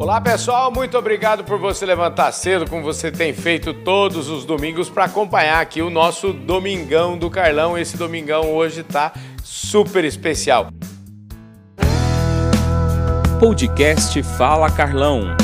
Olá pessoal, muito obrigado por você levantar cedo, como você tem feito todos os domingos, para acompanhar aqui o nosso Domingão do Carlão. Esse domingão hoje tá super especial. Podcast Fala Carlão.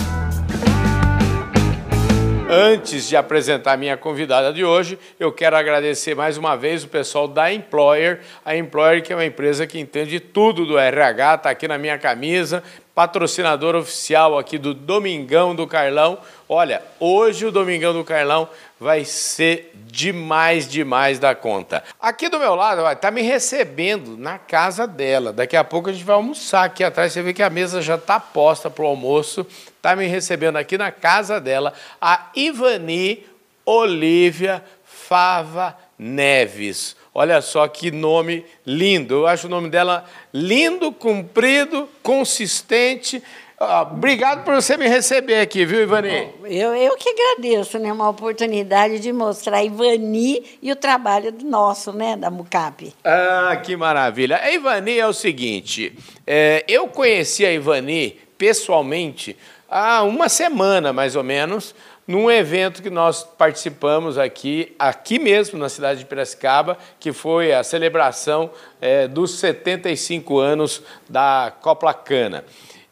Antes de apresentar minha convidada de hoje, eu quero agradecer mais uma vez o pessoal da Employer. A Employer, que é uma empresa que entende tudo do RH, está aqui na minha camisa, patrocinador oficial aqui do Domingão do Carlão. Olha, hoje o Domingão do Carlão vai ser demais, demais da conta. Aqui do meu lado, vai tá me recebendo na casa dela. Daqui a pouco a gente vai almoçar aqui atrás. Você vê que a mesa já está posta para o almoço. Está me recebendo aqui na casa dela a Ivani Olívia Fava Neves. Olha só que nome lindo. Eu acho o nome dela lindo, comprido, consistente. Ah, obrigado por você me receber aqui, viu, Ivani? Eu, eu que agradeço, né? Uma oportunidade de mostrar a Ivani e o trabalho nosso, né? Da Mucap. Ah, que maravilha. A Ivani é o seguinte: é, eu conheci a Ivani pessoalmente há uma semana, mais ou menos, num evento que nós participamos aqui, aqui mesmo na cidade de Piracicaba, que foi a celebração é, dos 75 anos da Coplacana.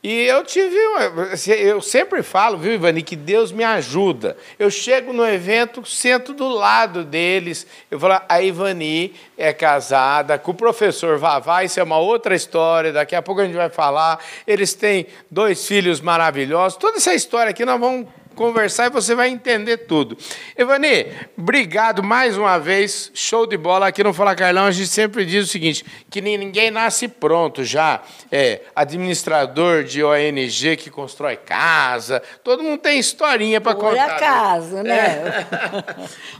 E eu tive, uma, eu sempre falo, viu, Ivani, que Deus me ajuda. Eu chego no evento, sento do lado deles, eu falo, a Ivani é casada com o professor Vavá, isso é uma outra história, daqui a pouco a gente vai falar. Eles têm dois filhos maravilhosos, toda essa história aqui nós vamos conversar e você vai entender tudo. Ivani, obrigado mais uma vez, show de bola. Aqui no Fala Carlão a gente sempre diz o seguinte, que ninguém nasce pronto já. É administrador de ONG que constrói casa, todo mundo tem historinha para contar. Por acaso, né?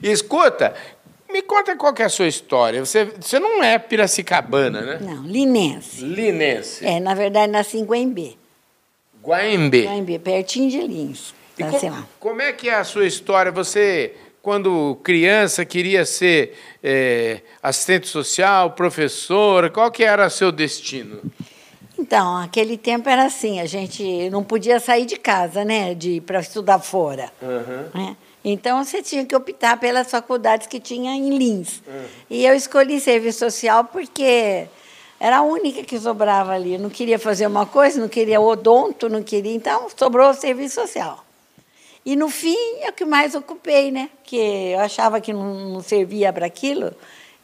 É. Escuta, me conta qual que é a sua história. Você, você não é piracicabana, né? Não, linense. Linense. É, na verdade, nasci em Guaimbê. Guaimbê. Guaimbê, pertinho de Lins. E Tá, co- sei lá. como é que é a sua história? Você, quando criança, queria ser é, assistente social, professora? Qual que era seu destino? Então, aquele tempo era assim, a gente não podia sair de casa, né, de para estudar fora. né? Então, você tinha que optar pelas faculdades que tinha em Lins. E eu escolhi serviço social porque era a única que sobrava ali. Eu não queria fazer uma coisa, não queria odonto, não queria... Então, sobrou o serviço social. E, no fim, é o que mais ocupei, né? Porque eu achava que não, servia para aquilo.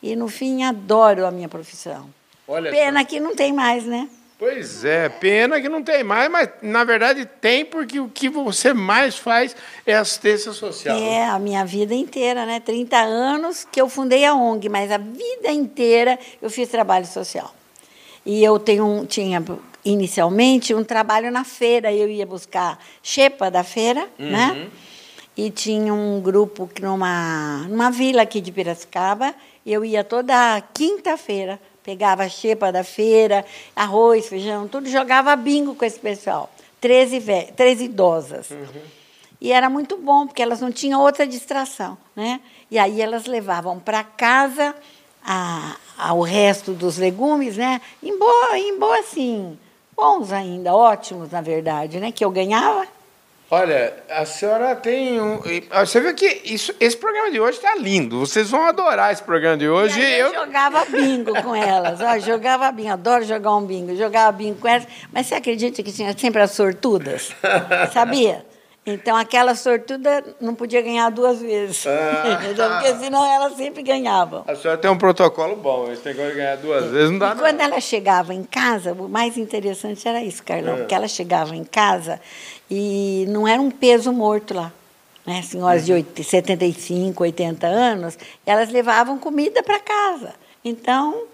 E, no fim, adoro a minha profissão. Olha Pena que não tem mais, né? Pois é, pena que não tem mais, mas na verdade tem, porque o que você mais faz é assistência social. É, a minha vida inteira, né? 30 anos que eu fundei a ONG, mas a vida inteira eu fiz trabalho social. E eu tenho um, tinha inicialmente um trabalho na feira, eu ia buscar xepa da feira, né? E tinha um grupo que numa, numa vila aqui de Piracicaba, eu ia toda quinta-feira, pegava xepa da feira, arroz, feijão, tudo, jogava bingo com esse pessoal. 13, ve 13 idosas. E era muito bom, porque elas não tinham outra distração. Né? E aí elas levavam para casa a, a- o resto dos legumes, né? em boa, em boa assim, bons ainda, ótimos, na verdade, né? que eu ganhava. Olha, a senhora tem um. ah, Você vê que isso, esse programa de hoje está lindo. Vocês vão adorar esse programa de hoje. Eu, jogava bingo com elas. Ó, jogava bingo, adoro jogar um bingo. Jogava bingo com elas. Mas você acredita que tinha sempre as sortudas? Sabia? Então, aquela sortuda não podia ganhar duas vezes. Ah. Entendeu? Porque senão elas sempre ganhavam. A senhora tem um protocolo bom. Esse negócio de ganhar duas vezes não dá E quando ela chegava em casa, o mais interessante era isso, Carlão, porque ela chegava em casa e não era um peso morto lá. Né? Senhoras de 80, 75, 80 anos, elas levavam comida para casa. Então,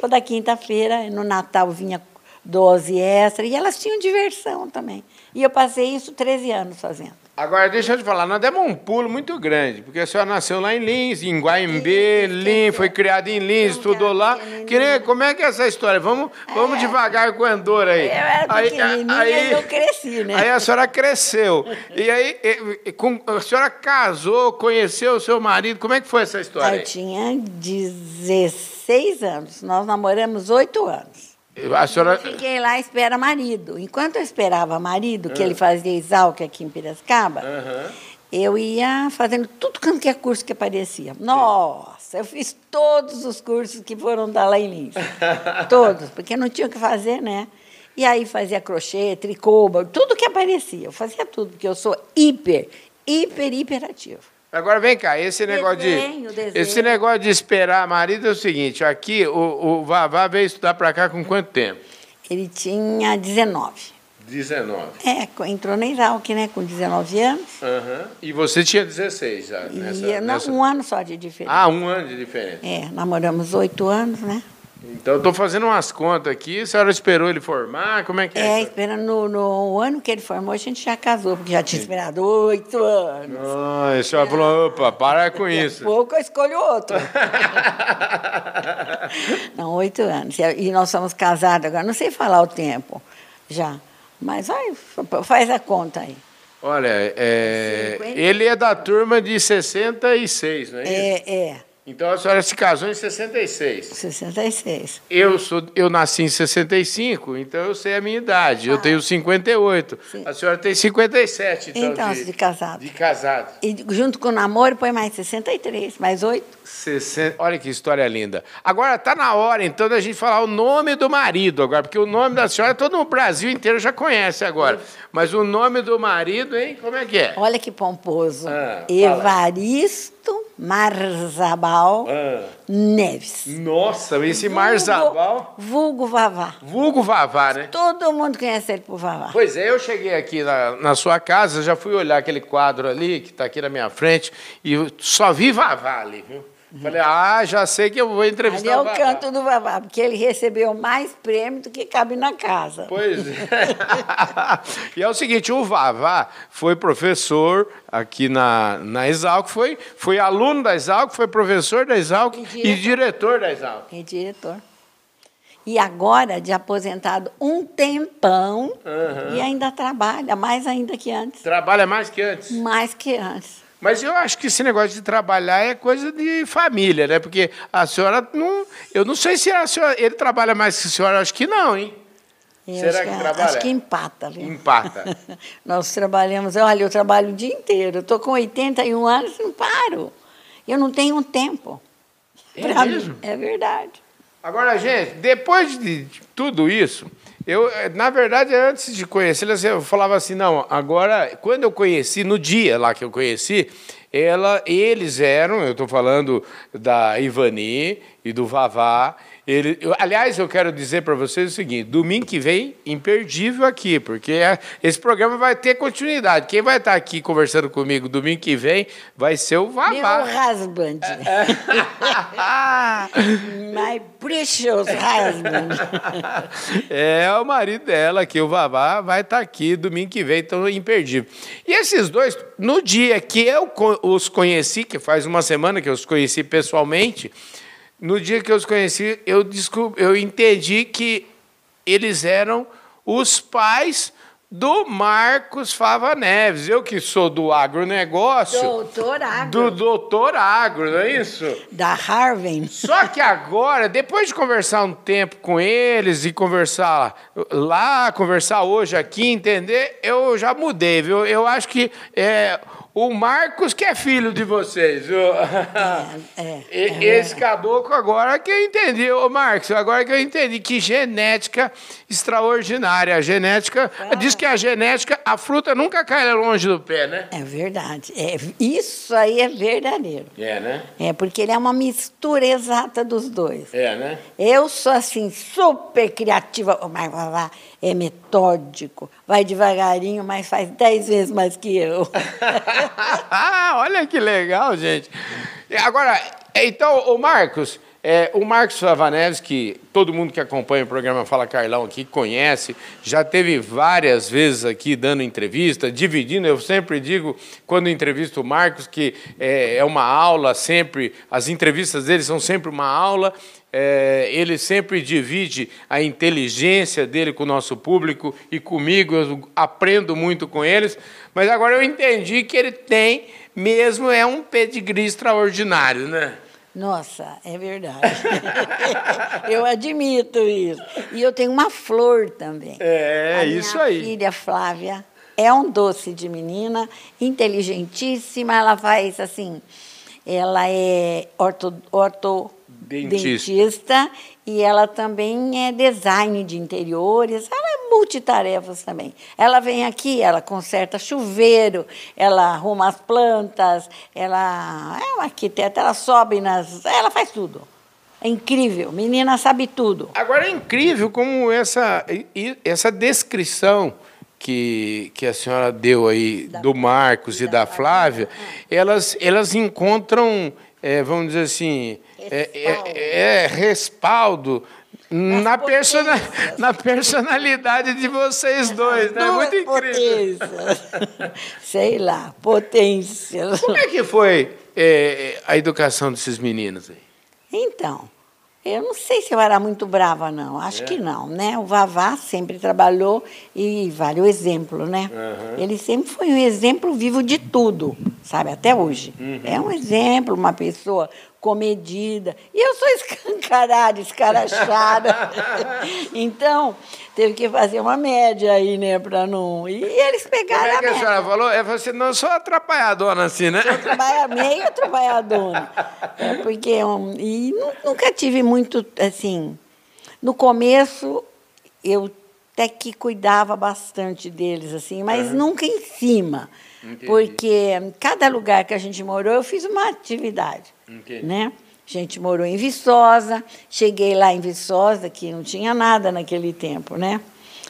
toda quinta-feira, no Natal, vinha dose extra e elas tinham diversão também. E eu passei isso 13 anos fazendo. Agora, deixa eu te falar, nós demos um pulo muito grande, porque a senhora nasceu lá em Lins, em Guaimbê, Lins, foi criada em Lins, estudou lá. Queria, como é que é essa história? Vamos, vamos devagar com o Andor aí. Eu era pequenininha e eu cresci, né? Aí a senhora cresceu. E aí, e- com- a senhora casou, conheceu o seu marido, como é que foi essa história? Eu aí? tinha 16 anos, nós namoramos oito anos. A senhora... Eu fiquei lá espera marido. Enquanto eu esperava marido, que ele fazia exalc aqui em Piracicaba, Aham. eu ia fazendo tudo quanto que é curso que aparecia. Nossa, eu fiz todos os cursos que foram da lá em Lins. todos, porque não tinha o que fazer, né? E aí fazia crochê, tricô, tudo que aparecia. Eu fazia tudo, porque eu sou hiper, hiper, hiperativo. Agora vem cá, esse negócio Desenho, de desenho. esse negócio de esperar marido é o seguinte, aqui o, o Vavá veio estudar para cá com quanto tempo? Ele tinha 19. 19. É, entrou na Exalc, né? Com 19 anos. Aham. E você tinha 16 já E nessa, não, nessa- um ano só de diferença. Ah, um ano de diferença. É, namoramos oito anos, né? Então eu tô fazendo umas contas aqui, a senhora esperou ele formar, como é que é? É, esperando no, no ano que ele formou, a gente já casou, porque já tinha esperado oito anos. Ah, a senhora falou, opa, para com isso. pouco eu escolho outro. Não, oito anos. E- nós somos casados agora, não sei falar o tempo já. Mas vai, faz a conta aí. Olha, é, ele é da turma de 66, não é isso? É, é, Então a senhora se casou em 66. 66. Eu, sou, eu nasci em 65, então eu sei a minha idade. Eu tenho 58. Sim. A senhora tem 57, então. Então, de casado. De casado. E junto com o namoro põe mais 63, mais oito. 60, olha que história linda. Agora tá na hora, então, da gente falar o nome do marido agora, porque o nome da senhora todo o Brasil inteiro já conhece agora. Mas o nome do marido, hein? Como é que é? 'Olha que pomposo. Ah, fala. Evaristo Marzabal Ah, Neves. nossa, esse Vulgo- Marzabal. Vulgo Vavá. Vulgo Vavá, né? Todo mundo conhece ele por Vavá. Pois é, eu cheguei aqui na, na sua casa, já fui olhar aquele quadro ali, que está aqui na minha frente, e só vi Vavá ali, viu? Falei, ah, já sei que eu vou Ali entrevistar é o o canto do Vavá, porque ele recebeu mais prêmio do que cabe na casa. Pois é. e é o seguinte, o Vavá foi professor aqui na, na Exalc, foi, foi aluno da Exalc, foi professor da Exalc E e diretor. diretor da Exalc. É diretor. E agora, de aposentado um tempão, e ainda trabalha, mais ainda que antes. Trabalha mais que antes. Mais que antes. Mas eu acho que esse negócio de trabalhar é coisa de família, né? Porque a senhora não. Eu não sei se senhora, ele trabalha mais que a senhora, acho que não, hein? Eu Será acho que trabalha? Acho que empata? Empata. Nós trabalhamos, olha, eu trabalho o dia inteiro. Eu estou com 81 anos e não paro. Eu não tenho tempo. É pra mim. mesmo? É verdade. Agora, gente, depois de tudo isso, eu, na verdade, antes de conhecê-la, eu falava assim, não, agora, quando eu conheci, no dia lá que eu conheci, ela, eles eram, eu estou falando da Ivani e do Vavá, ele, eu- aliás, eu quero dizer para vocês o seguinte: domingo que vem, imperdível aqui, porque é- esse programa vai ter continuidade. Quem vai estar aqui conversando comigo domingo que vem vai ser o Meu Vavá. husband. My precious husband. É o marido dela, que o Vavá vai estar aqui domingo que vem, então imperdível. E esses dois, no dia que eu os conheci, que faz uma semana que eu os conheci pessoalmente, no dia que eu os conheci, eu, descobri, eu entendi que eles eram os pais do Marcos Fava Neves. Eu que sou do agronegócio, Doutor Agro. do doutor agro, não é isso? Da Harvey. Só que agora, depois de conversar um tempo com eles e conversar lá, conversar hoje aqui, entender, eu já mudei, viu? Eu acho que é, o Marcos que é filho de vocês, é, E- é Esse caboclo agora que eu entendi, ô Marcos, agora que eu entendi que genética extraordinária. A genética, diz que a genética, a fruta nunca cai longe do pé, né? É verdade. É, isso aí é verdadeiro. É, né? É porque ele é uma mistura exata dos dois. É, né? Eu sou assim, super criativa. Vavá é metódico, vai devagarinho, mas faz dez vezes mais que eu. Olha que legal, gente. Agora, então, o Marcos, é, o Marcos Favaneves, que todo mundo que acompanha o programa Fala Carlão aqui conhece, já teve várias vezes aqui dando entrevista, dividindo. Eu sempre digo, quando entrevisto o Marcos, que é, é uma aula sempre, as entrevistas dele são sempre uma aula. É, ele sempre divide a inteligência dele com o nosso público e comigo, eu aprendo muito com eles, mas agora eu entendi que ele tem mesmo, é um pedigree extraordinário, né? Nossa, é verdade. eu admito isso. E eu tenho uma flor também. É, A minha isso aí. filha Flávia é um doce de menina, inteligentíssima. Ela faz assim, ela é orto, orto Dentista. dentista e ela também é design de interiores. Ela é multitarefas também. Ela vem aqui, ela conserta chuveiro, ela arruma as plantas, ela é uma arquiteta, ela sobe nas. Ela faz tudo. É incrível. Menina sabe tudo. Agora é incrível como essa, essa descrição que, que a senhora deu aí do Marcos e da Flávia, elas, elas encontram, eh, vamos dizer assim, é, é- é respaldo na, persona, na personalidade de vocês dois, né? Muito incrível. Potências. Sei lá, potências. Como é que foi eh, a educação desses meninos aí? Então, eu não sei se eu era muito brava, não. Acho que não, né? O Vavá sempre trabalhou e vale o exemplo, né? Ele sempre foi um exemplo vivo de tudo, sabe? Até hoje. É um exemplo, uma pessoa comedida. E eu sou escancarada, escarachada. então, teve que fazer uma média aí, né? Para não... E eles Como pegaram é que a média. senhora falou? É você não sou atrapalhadona assim, né? trabalha meio trabalhadora. É porque eu, e nu- nunca tive muito assim. No começo eu até que cuidava bastante deles assim, mas nunca em cima. Entendi. Porque cada lugar que a gente morou, eu fiz uma atividade, Né? A gente morou em Viçosa, cheguei lá em Viçosa, que não tinha nada naquele tempo, né?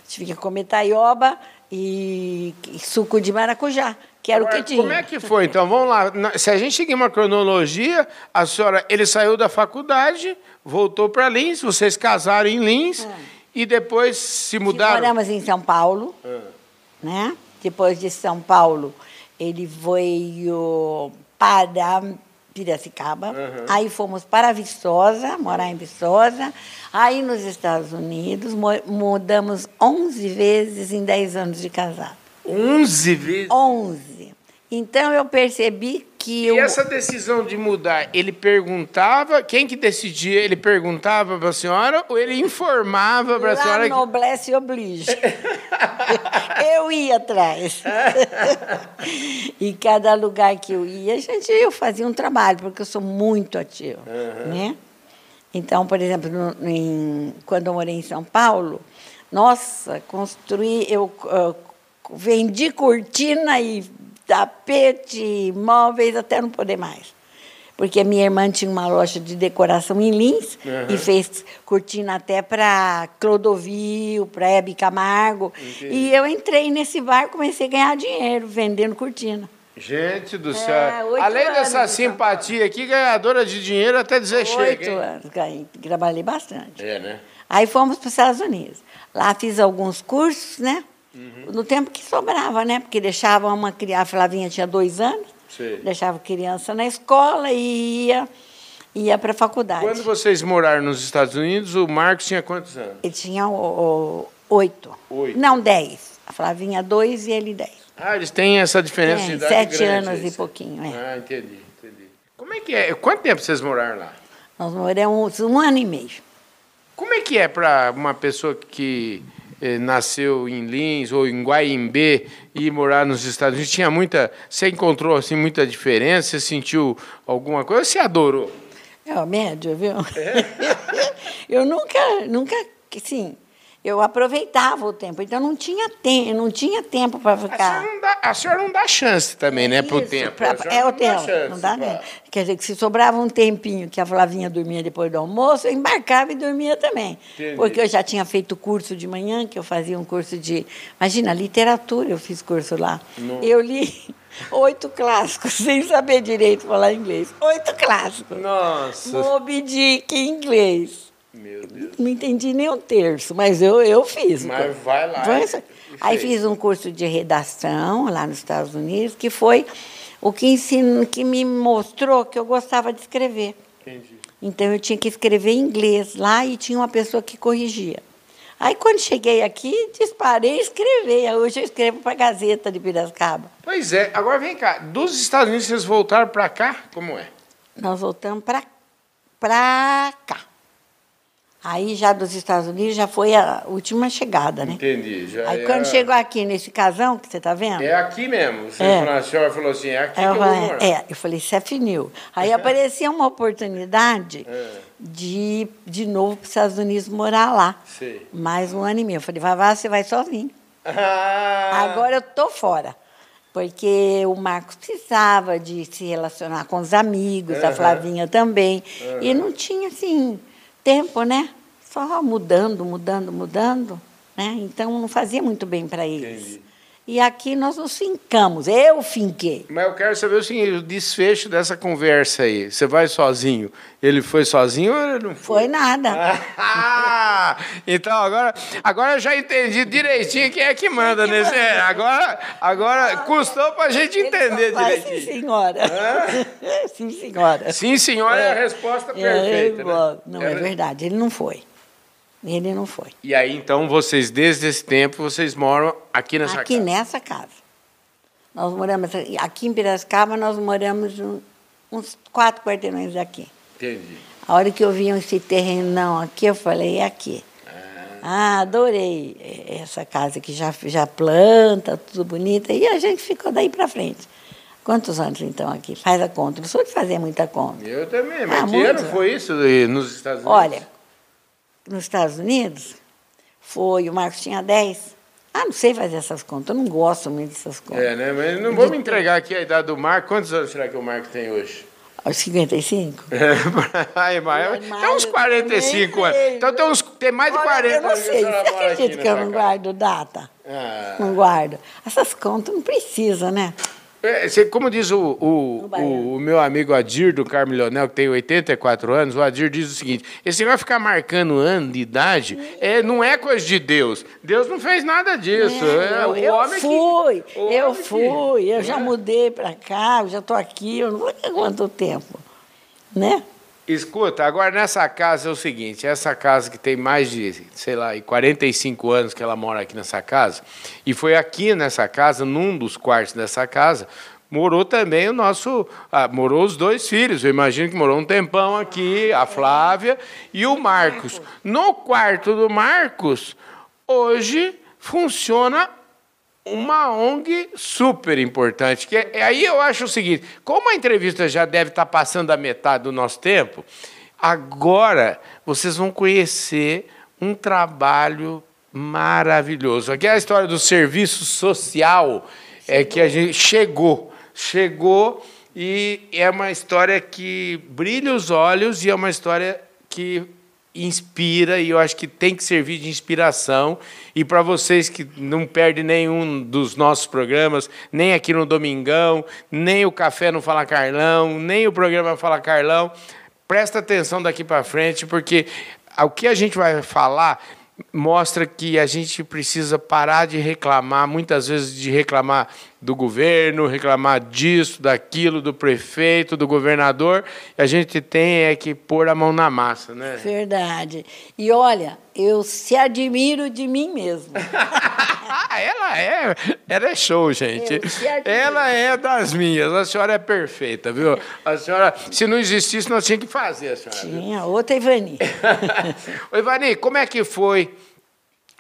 Tive que comer taioba e, e suco de maracujá, que era o Agora, que tinha. Como é que foi? Então, vamos lá. Se a gente seguir uma cronologia, a senhora, ele saiu da faculdade, voltou para Lins, vocês casaram em Lins e depois se mudaram. Moramos em São Paulo, Ah. né? Depois de São Paulo, ele veio para Piracicaba. Aí fomos para Viçosa, morar em Viçosa. Aí nos Estados Unidos, mo- mudamos 11 vezes em 10 anos de casado. 11 vezes. 11. Então eu percebi que E eu essa decisão de mudar, ele perguntava, quem que decidia? Ele perguntava para a senhora ou ele informava para a senhora? Lá que- noblesse oblige. eu ia atrás. e cada lugar que eu ia, gente, eu fazia um trabalho, porque eu sou muito ativa, né? Então, por exemplo, no- em- quando eu morei em São Paulo, nossa, construí, eu ah, vendi cortina e tapete, móveis, até não poder mais. Porque minha irmã tinha uma loja de decoração em Lins e fez cortina até para Clodovil, para Hebe Camargo. E eu entrei nesse bar comecei a ganhar dinheiro vendendo cortina. Gente do É, céu. oito Além anos dessa de São simpatia aqui, ganhadora de dinheiro até dizer chega. Oito anos, ganhei, trabalhei bastante. É, né? Aí fomos para os Estados Unidos. Lá fiz alguns cursos, né? Uhum. No tempo que sobrava, né? Porque deixava uma criança, a Flavinha tinha dois anos, Sei. deixava criança na escola e ia, ia para a faculdade. Quando vocês moraram nos Estados Unidos, o Marcos tinha quantos anos? Ele tinha o, o- oito. Oito. Não, dez. A Flavinha, dois e ele, dez. Ah, eles têm essa diferença de idade sete grande, anos é e pouquinho, é. Ah, entendi, entendi. Como é que é? Quanto tempo vocês moraram lá? Nós moramos um ano e meio. Como é que é para uma pessoa que nasceu em Lins ou em Guaimbê e morar nos Estados Unidos? Tinha muita. Você encontrou assim muita diferença? Você sentiu alguma coisa? Você adorou? É o médio, viu? É? eu nunca, nunca, sim, eu aproveitava o tempo, então não tinha tempo, não tinha tempo para A senhora, ficar. não dá, a senhora não dá chance também, né, pro Isso, tempo. pra- é o não dá tempo, não dá pra- mesmo. Quer dizer, que se sobrava um tempinho que a Flavinha dormia depois do almoço, eu embarcava e dormia também. Entendi. Porque eu já tinha feito curso de manhã, que eu fazia um curso de. Imagina, literatura, eu fiz curso lá. Eu li oito clássicos, sem saber direito falar inglês. Oito clássicos. Nossa, Moby Dick em inglês. Meu Deus. Não entendi nem um terço, mas eu, eu fiz. Mas vai lá e Aí fiz um curso de redação lá nos Estados Unidos, que foi o que, ensinou, que me mostrou que eu gostava de escrever. Entendi. Então eu tinha que escrever em inglês lá e tinha uma pessoa que corrigia. Aí quando cheguei aqui, disparei e escrevi. Hoje eu escrevo para a Gazeta de Piracicaba. Pois é, agora vem cá. Dos Estados Unidos vocês voltaram para cá? Como é? Nós voltamos para cá. Aí já dos Estados Unidos já foi a última chegada, né? Entendi. Já Aí é- quando chegou aqui nesse casão que você está vendo? É aqui mesmo. Você É. falou, a senhora falou assim, é aqui eu que eu vou falei, morar. é, eu falei, isso é finil. Aí aparecia uma oportunidade É. de de novo para os Estados Unidos morar lá. Sei. Mais um ano e meio. Eu falei, Vavá, você vai sozinho. Ah, Agora eu tô fora. Porque o Marcos precisava de se relacionar com os amigos, a Aham. Flavinha também. E não tinha, assim, tempo, né? Só mudando, mudando, mudando. Né? Então não fazia muito bem para eles. Entendi. E aqui nós nos fincamos. Eu finquei. Mas eu quero saber o seguinte, o desfecho dessa conversa aí. Você vai sozinho? Ele foi sozinho ou ele não foi? Foi nada. Ah, então agora, agora eu já entendi direitinho quem é que manda nesse. é, agora, agora custou pra gente entender Papai, Sim, direitinho. senhora. sim, senhora. Sim, senhora, é a resposta perfeita. É, né? Não, é verdade. Ele não foi. Ele não foi. E aí, então, vocês, desde esse tempo, vocês moram aqui nessa aqui casa? nessa casa. Nós moramos aqui em Piracicaba, nós moramos uns quatro quarteirões daqui. Entendi. A hora que eu vi esse terrenão aqui, eu falei, é aqui. Ah, adorei essa casa que já, já planta, tudo bonita. E a gente ficou daí para frente. Quantos anos então aqui? Faz a conta. Não sou de fazer muita conta. Eu também, mas Ah, que ano foi isso nos Estados Unidos? Olha, nos Estados Unidos, foi, o Marcos tinha 10. Ah, não sei fazer essas contas, eu não gosto muito dessas contas. É, né? Mas não vou me entregar aqui a idade do Marco. Quantos anos será que o Marco tem hoje? Aos 55? Ai, mas Mas tem uns eu 45 nem anos. Então tem, uns, tem mais de Olha, 40 eu não anos sei, você acredita que eu não guardo data? Ah. Não guardo. Essas contas não precisa, né? É, você- como diz o, o, o, o meu amigo Adir, do Carmo Leonel, que tem 84 anos, o Adir diz o seguinte: esse vai ficar marcando ano de idade é, não é coisa de Deus. Deus não fez nada disso. É, eu, o eu que- fui, o eu homem que- fui, eu já É. mudei para cá, eu já estou aqui, eu não vou ter quanto tempo, né? Escuta, agora nessa casa é o seguinte, essa casa que tem mais de, sei lá, e 45 anos que ela mora aqui nessa casa, e foi aqui nessa casa, num dos quartos dessa casa, morou também o nosso, ah, morou os dois filhos, eu imagino que morou um tempão aqui, a Flávia e o Marcos. No quarto do Marcos, hoje funciona uma ONG super importante. Que é- aí eu acho o seguinte: como a entrevista já deve estar passando a metade do nosso tempo, agora vocês vão conhecer um trabalho maravilhoso. Aqui é a história do serviço social é que a gente chegou, chegou e é uma história que brilha os olhos e é uma história que inspira e eu acho que tem que servir de inspiração. E para vocês que não perdem nenhum dos nossos programas, nem aqui no Domingão, nem o Café no Fala Carlão, nem o programa Fala Carlão, presta atenção daqui para frente, porque o que a gente vai falar mostra que a gente precisa parar de reclamar, muitas vezes de reclamar do governo, reclamar disso, daquilo, do prefeito, do governador. A gente tem é que pôr a mão na massa, né? Verdade. E olha, eu se admiro de mim mesmo. Ah, ela é, ela é show, gente. Ela é das minhas. A senhora é perfeita, viu? A senhora, se não existisse, nós tínhamos que fazer, a senhora. viu? Tinha outra Ivani. Oi, Ivani, como é que foi?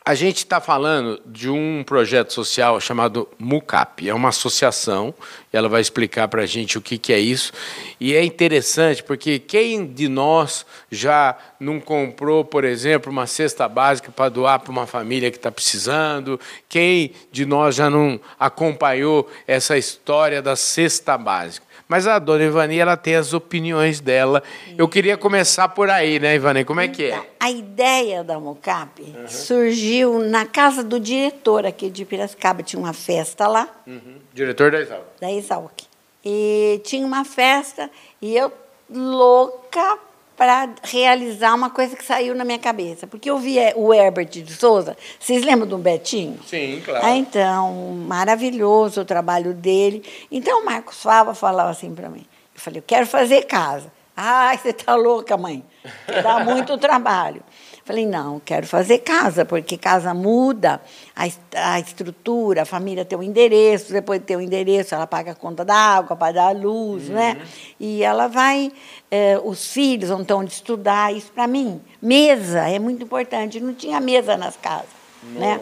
A gente está falando de um projeto social chamado MUCAP. É uma associação, e ela vai explicar para a gente o que, que é isso. E é interessante porque quem de nós já não comprou, por exemplo, uma cesta básica para doar para uma família que está precisando? Quem de nós já não acompanhou essa história da cesta básica? Mas a dona Ivani, ela tem as opiniões dela. Eu queria começar por aí, né, Ivani? Como é que é? A ideia da Mocap surgiu na casa do diretor aqui de Piracicaba. Tinha uma festa lá, Uhum. Diretor da Exalc. da Exalc. E tinha uma festa e eu louca para realizar uma coisa que saiu na minha cabeça. Porque eu vi eh, o Herbert de Souza. Vocês lembram do Betinho? Sim, claro. Ah, então, maravilhoso o trabalho dele. Então, o Marcos Fava falava assim para mim. Eu falei, eu quero fazer casa. Ai, você está louca, mãe. Dá muito trabalho. Falei, não, quero fazer casa, porque casa muda a, a estrutura, a família tem um endereço, depois de ter o um endereço, ela paga a conta da água, paga a luz, uhum. né? E ela vai, eh, os filhos vão ter onde estudar, isso para mim. Mesa é muito importante, não tinha mesa nas casas, não. né?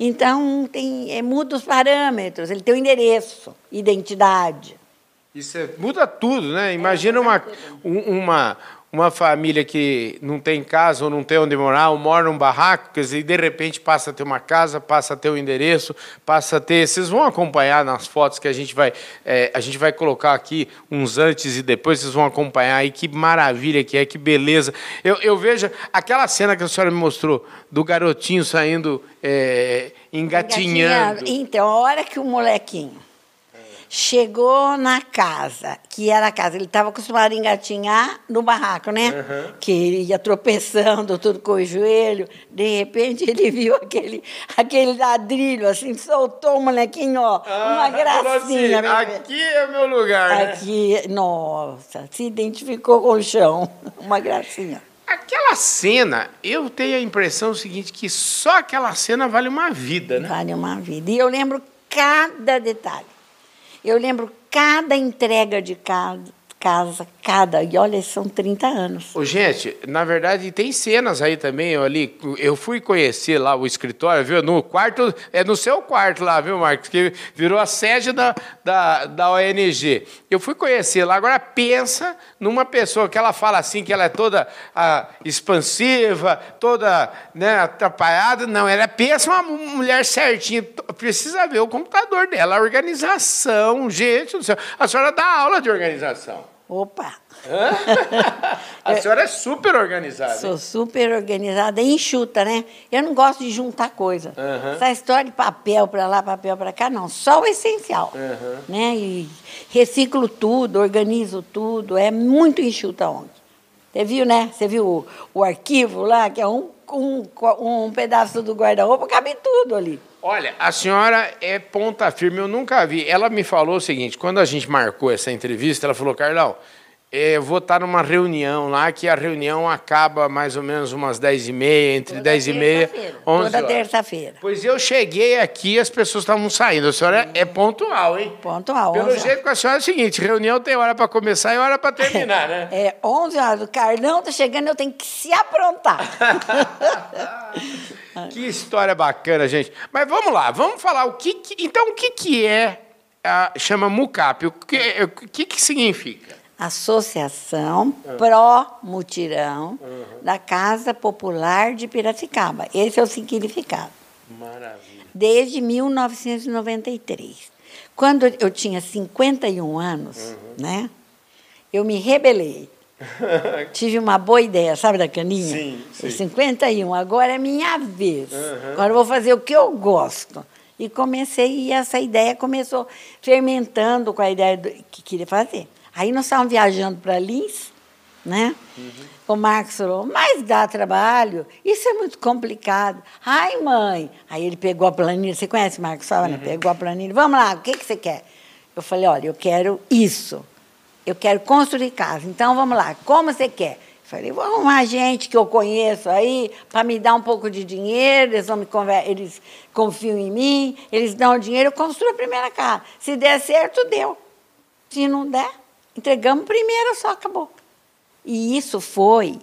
Então, tem, é, muda os parâmetros, ele tem o um endereço, identidade. Isso é, muda tudo, né? Imagina uma, uma, uma família que não tem casa ou não tem onde morar, ou mora num barraco, quer dizer, e de repente passa a ter uma casa, passa a ter um endereço, passa a ter. Vocês vão acompanhar nas fotos que a gente vai, é, a gente vai colocar aqui uns antes e depois, vocês vão acompanhar aí que maravilha que é, que beleza. Eu, eu vejo aquela cena que a senhora me mostrou do garotinho saindo é, engatinhando. engatinhando. Então, a hora que o molequinho Chegou na casa, que era a casa, ele estava acostumado a engatinhar no barraco, né? Uhum. Que ele ia tropeçando, tudo com o joelho. De repente, ele viu aquele, aquele ladrilho, assim, soltou o molequinho, ó, ah, uma gracinha. Assim, aqui é o meu lugar, né? Aqui, né? nossa, se identificou com o chão. Uma gracinha. Aquela cena, eu tenho a impressão seguinte, que só aquela cena vale uma vida, né? Vale uma vida. E eu lembro cada detalhe. Eu lembro cada entrega de casa, E olha, são 30 anos. Ô, gente, na verdade tem cenas aí também, eu ali. Eu fui conhecer lá o escritório, viu? No quarto, é no seu quarto lá, viu, Marcos? Que virou a sede da, da, da ONG. Eu fui conhecer lá. Agora pensa numa pessoa que ela fala assim, que ela é toda ah, expansiva, toda né, atrapalhada. Não, ela pensa uma mulher certinha. Precisa ver o computador dela, a organização. Gente a senhora dá aula de organização. Opa! a senhora é super organizada. Sou hein? super organizada e enxuta, né? Eu não gosto de juntar coisa. Uhum. Essa história de papel para lá, papel para cá, não. Só o essencial. Uhum. Né? E reciclo tudo, organizo tudo. É muito enxuta ontem. Você viu, né? Você viu o, o arquivo lá, que é um, um, um pedaço do guarda-roupa, cabe tudo ali. Olha, a senhora é ponta firme, eu nunca vi. Ela me falou o seguinte: quando a gente marcou essa entrevista, ela falou, Carlão, eu vou estar numa reunião lá, que a reunião acaba mais ou menos umas 10 e meia, entre Toda 10 e meia, 11 Toda terça-feira. Pois eu cheguei aqui as pessoas estavam saindo. A senhora é pontual, hein? Pontual. Pelo jeito com a senhora é o seguinte, reunião tem hora para começar e hora para terminar, né? É, 11 horas. O Carlão tá chegando, eu tenho que se aprontar. que história bacana, gente. Mas vamos lá, vamos falar o que, que então o que que é a, chama MUCAP? O que, o que que significa? Associação uhum. Pró-Mutirão uhum. da Casa Popular de Piracicaba. Esse é o significado. Maravilha. Desde 1993. Quando eu tinha 51 anos, uhum. né, eu me rebelei. Tive uma boa ideia, sabe da caninha? Sim, sim. 51, agora é minha vez. Agora eu vou fazer o que eu gosto. E comecei, e essa ideia começou fermentando com a ideia do, que queria fazer. Aí nós estávamos viajando para Lins, né? Uhum. O Marcos falou, mas dá trabalho, isso é muito complicado. Ai, mãe. Aí ele pegou a planilha, você conhece o Marcos Fala, uhum. Pegou a planilha, vamos lá, o que, que você quer? Eu falei, olha, eu quero isso. Eu quero construir casa. Então vamos lá, como você quer? Eu falei, vou arrumar gente que eu conheço aí para me dar um pouco de dinheiro, eles, vão me conver eles confiam em mim, eles dão o dinheiro, eu construo a primeira casa. Se der certo, deu. Se não der, Entregamos primeiro, só acabou. E isso foi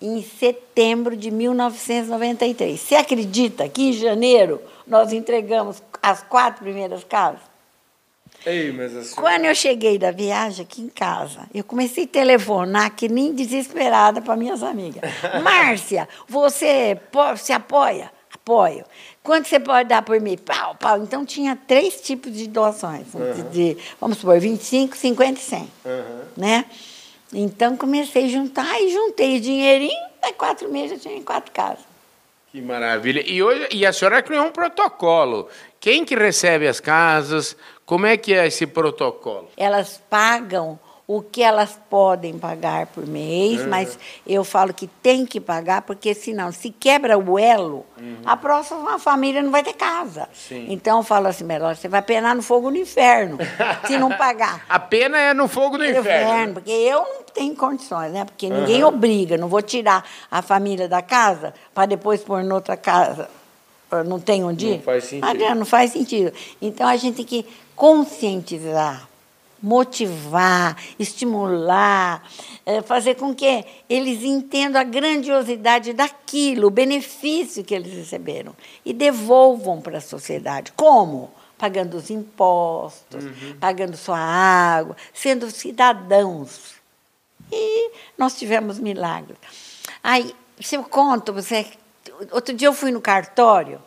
em setembro de 1993. Você acredita que em janeiro nós entregamos as quatro primeiras casas? Ei, mas assim... Quando eu cheguei da viagem aqui em casa, eu comecei a telefonar que nem desesperada para minhas amigas. Márcia, você se apoia? Apoio. Quanto você pode dar por mim? Pau, pau. Então tinha três tipos de doações. Uhum. De, vamos supor, 25, 50 e 100. Uhum. Né? Então comecei a juntar e juntei dinheirinho, em quatro meses eu tinha quatro casas. Que maravilha. E, hoje, e a senhora criou um protocolo. Quem que recebe as casas? Como é que é esse protocolo? Elas pagam o que elas podem pagar por mês, Uhum. mas eu falo que tem que pagar, porque senão, se quebra o elo, Uhum. a próxima família não vai ter casa. Sim. Então eu falo assim, melhor, você vai penar no fogo no inferno, se não pagar. A pena é no fogo do inferno. né? porque eu não tenho condições, né? Porque ninguém obriga, não vou tirar a família da casa para depois pôr noutra casa. Ah, Não tem onde ir? Não faz sentido. adianta, Não faz sentido. Então a gente tem que conscientizar, motivar, estimular, eh, fazer com que eles entendam a grandiosidade daquilo, o benefício que eles receberam e devolvam para a sociedade. Como? Pagando os impostos, pagando sua água, sendo cidadãos. E nós tivemos milagres. Aí, se eu conto, você. Outro dia eu fui no cartório,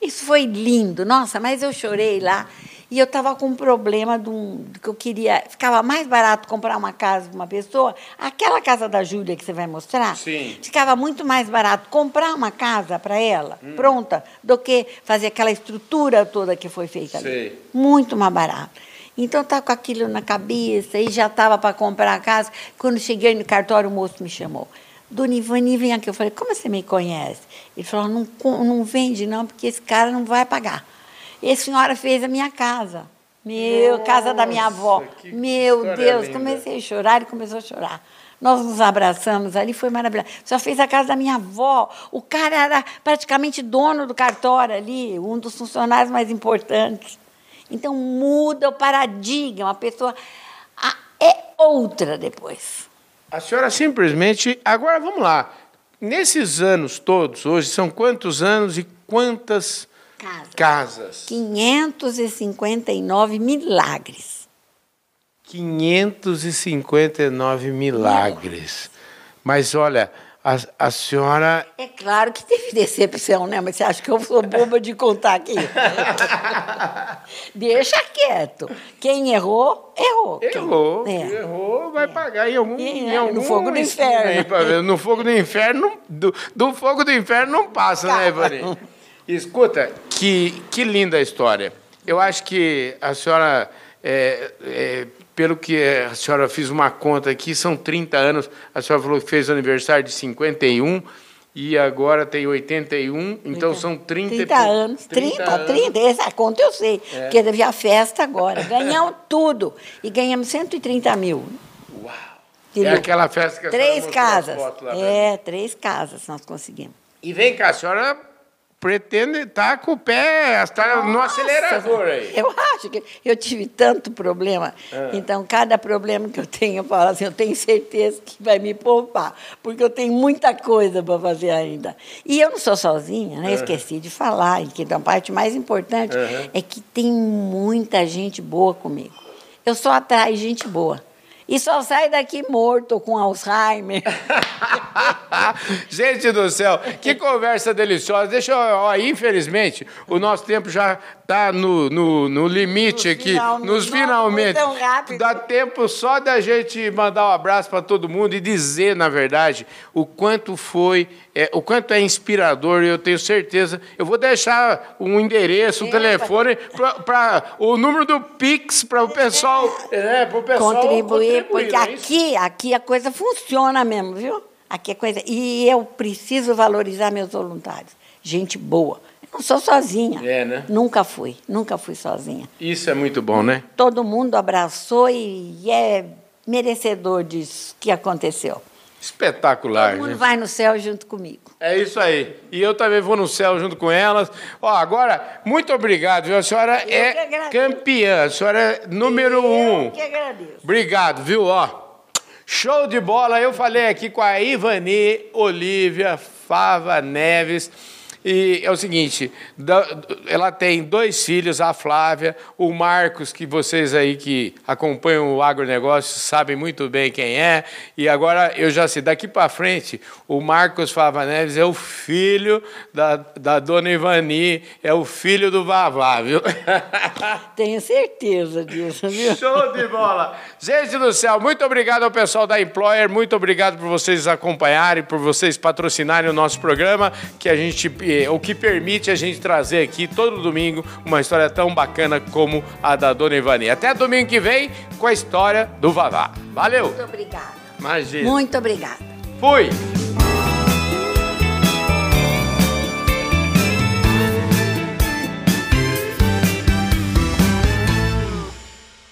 isso foi lindo, nossa, mas eu chorei lá. E eu estava com um problema de um, que eu queria. Ficava mais barato comprar uma casa para uma pessoa. Aquela casa da Júlia que você vai mostrar, Sim. ficava muito mais barato comprar uma casa para ela, pronta, do que fazer aquela estrutura toda que foi feita ali. Muito mais barato. Então tá com aquilo na cabeça e já estava para comprar a casa. Quando cheguei no cartório, o moço me chamou. Dona Ivani, vem aqui. Eu falei, como você me conhece? Ele falou, não, não vende não, porque esse cara não vai pagar. E a senhora fez a minha casa. Meu, casa da minha avó. Nossa, Meu Deus, linda. comecei a chorar, ele começou a chorar. Nós nos abraçamos ali, foi maravilhoso. Só fez a casa da minha avó. O cara era praticamente dono do cartório ali, um dos funcionários mais importantes. Então muda o paradigma, a pessoa é outra depois. A senhora simplesmente. Agora vamos lá. Nesses anos todos, hoje são quantos anos e quantas Casa. casas? 559 milagres. 559 milagres. Mas olha, a, a senhora. É claro que teve decepção, né? Mas você acha que eu sou boba de contar aqui? Deixa quieto. Quem errou, errou. Quem- Errou, É. errou, vai pagar em algum, É, em algum no fogo do esquina inferno. aí. No fogo do inferno, do, do fogo do inferno não passa, né, Ivani? Escuta, que, que linda a história. Eu acho que a senhora, é, é, pelo que a senhora fez uma conta aqui, são 30 anos. A senhora falou que fez aniversário de 51 e agora tem 81, então são 30, e 30 pou- anos, 30, 30, anos. essa conta eu sei, É. porque teve a festa agora. Ganhamos tudo. E ganhamos 130 mil. Uau! de É aquela festa que a senhora Três casas. lá mim. É, três casas nós conseguimos. E vem cá, a senhora pretende estar com o pé está no acelerador aí. Eu acho que eu tive tanto problema. Ah. Então, cada problema que eu tenho, eu falo assim, eu tenho certeza que vai me poupar, porque eu tenho muita coisa para fazer ainda. E eu não sou sozinha, né? Esqueci de falar, que a parte mais importante é que tem muita gente boa comigo. Eu só atraio gente boa. E só sai daqui morto com Alzheimer. Gente do céu, que conversa deliciosa. Deixa eu, ó, infelizmente, o nosso tempo já está no, no, no limite aqui, final- nos nossa, finalmente. tão rápido. Dá tempo só da gente mandar um abraço para todo mundo e dizer, na verdade, o quanto foi, é, o quanto é inspirador. Eu tenho certeza. Eu vou deixar um endereço, um Epa. telefone, para o número do Pix para o pessoal, é, pro pessoal contribuir, porque não é aqui, aqui a coisa funciona mesmo, viu? Aqui a coisa. E eu preciso valorizar meus voluntários. Gente boa. Eu não sou sozinha. É, né? Nunca fui, nunca fui sozinha. Isso é muito bom, né? Todo mundo abraçou e é merecedor disso que aconteceu. Espetacular. Todo mundo gente. vai no céu junto comigo. É isso aí. E eu também vou no céu junto com elas. Ó, agora, muito obrigado, viu? A senhora que é campeã, a senhora é número Eu um. que agradeço. Obrigado, viu? Ó, show de bola. Eu falei aqui com a Ivani Olívia Fava Neves. E é o seguinte, ela tem dois filhos, a Flávia, o Marcos, que vocês aí que acompanham o agronegócio sabem muito bem quem é. E agora eu já sei, daqui para frente, o Marcos Fava Neves é o filho da, da dona Ivani, é o filho do Vavá, viu? Tenho certeza disso, viu? Show de bola! Gente do céu, muito obrigado ao pessoal da Employer, muito obrigado por vocês acompanharem, por vocês patrocinarem o nosso programa, que a gente que, o que permite a gente trazer aqui todo domingo uma história tão bacana como a da Dona Ivani. Até domingo que vem com a história do Vavá. Valeu! Muito obrigada. Imagina. Muito obrigada. Fui!